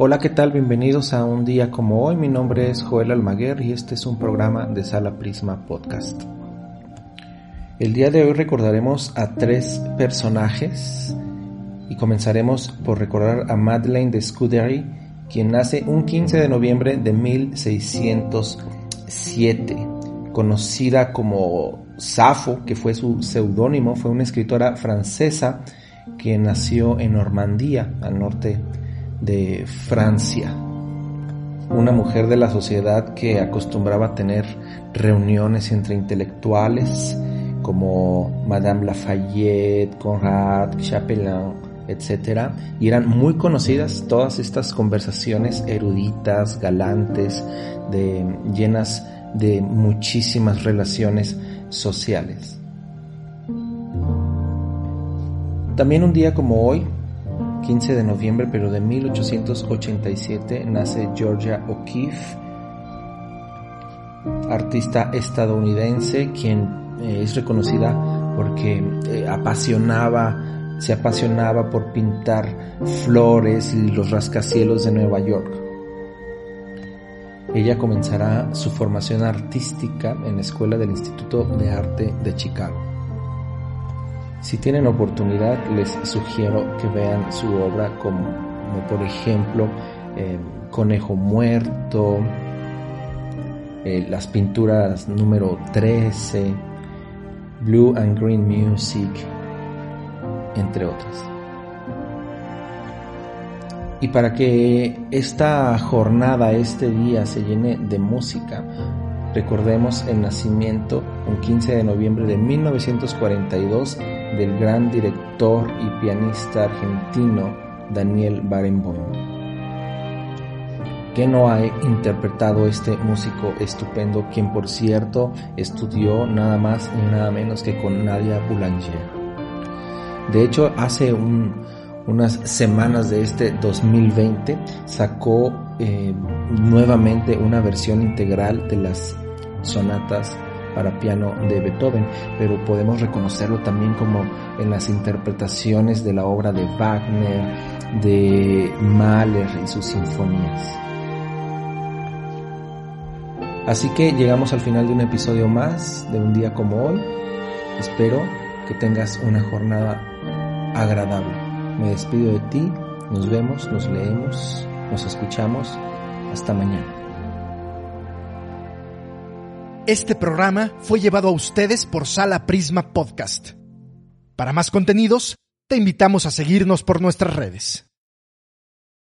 Hola, ¿qué tal? Bienvenidos a un día como hoy. Mi nombre es Joel Almaguer y este es un programa de Sala Prisma Podcast. El día de hoy recordaremos a tres personajes y comenzaremos por recordar a Madeleine de Scudéry, quien nace un 15 de noviembre de 1607, conocida como Safo, que fue su seudónimo, fue una escritora francesa que nació en Normandía, al norte de Francia. Una mujer de la sociedad que acostumbraba a tener reuniones entre intelectuales como Madame Lafayette, Conrad, Chapelain, etc. Y eran muy conocidas todas estas conversaciones eruditas, galantes, de, llenas de muchísimas relaciones sociales. También un día como hoy, 15 de noviembre, pero de 1887, nace Georgia O'Keeffe, artista estadounidense, quien eh, es reconocida porque eh, apasionaba, se apasionaba por pintar flores y los rascacielos de Nueva York. Ella comenzará su formación artística en la Escuela del Instituto de Arte de Chicago. Si tienen oportunidad, les sugiero que vean su obra como, por ejemplo eh, Conejo Muerto, eh, las pinturas número 13, Blue and Green Music, entre otras. Y para que esta jornada, este día se llene de música, recordemos el nacimiento, un 15 de noviembre de 1942, del gran director y pianista argentino Daniel Barenboim, que no ha interpretado este músico estupendo, quien por cierto estudió nada más y nada menos que con Nadia Boulanger. De hecho, hace unas semanas de este 2020 sacó eh, nuevamente una versión integral de las sonatas para piano de Beethoven, pero podemos reconocerlo también como en las interpretaciones de la obra de Wagner, de Mahler y sus sinfonías. Así que llegamos al final de un episodio más de un día como hoy. Espero que tengas una jornada agradable. Me despido de ti, nos vemos, nos leemos, nos escuchamos. Hasta mañana. Este programa fue llevado a ustedes por Sala Prisma Podcast. Para más contenidos, te invitamos a seguirnos por nuestras redes.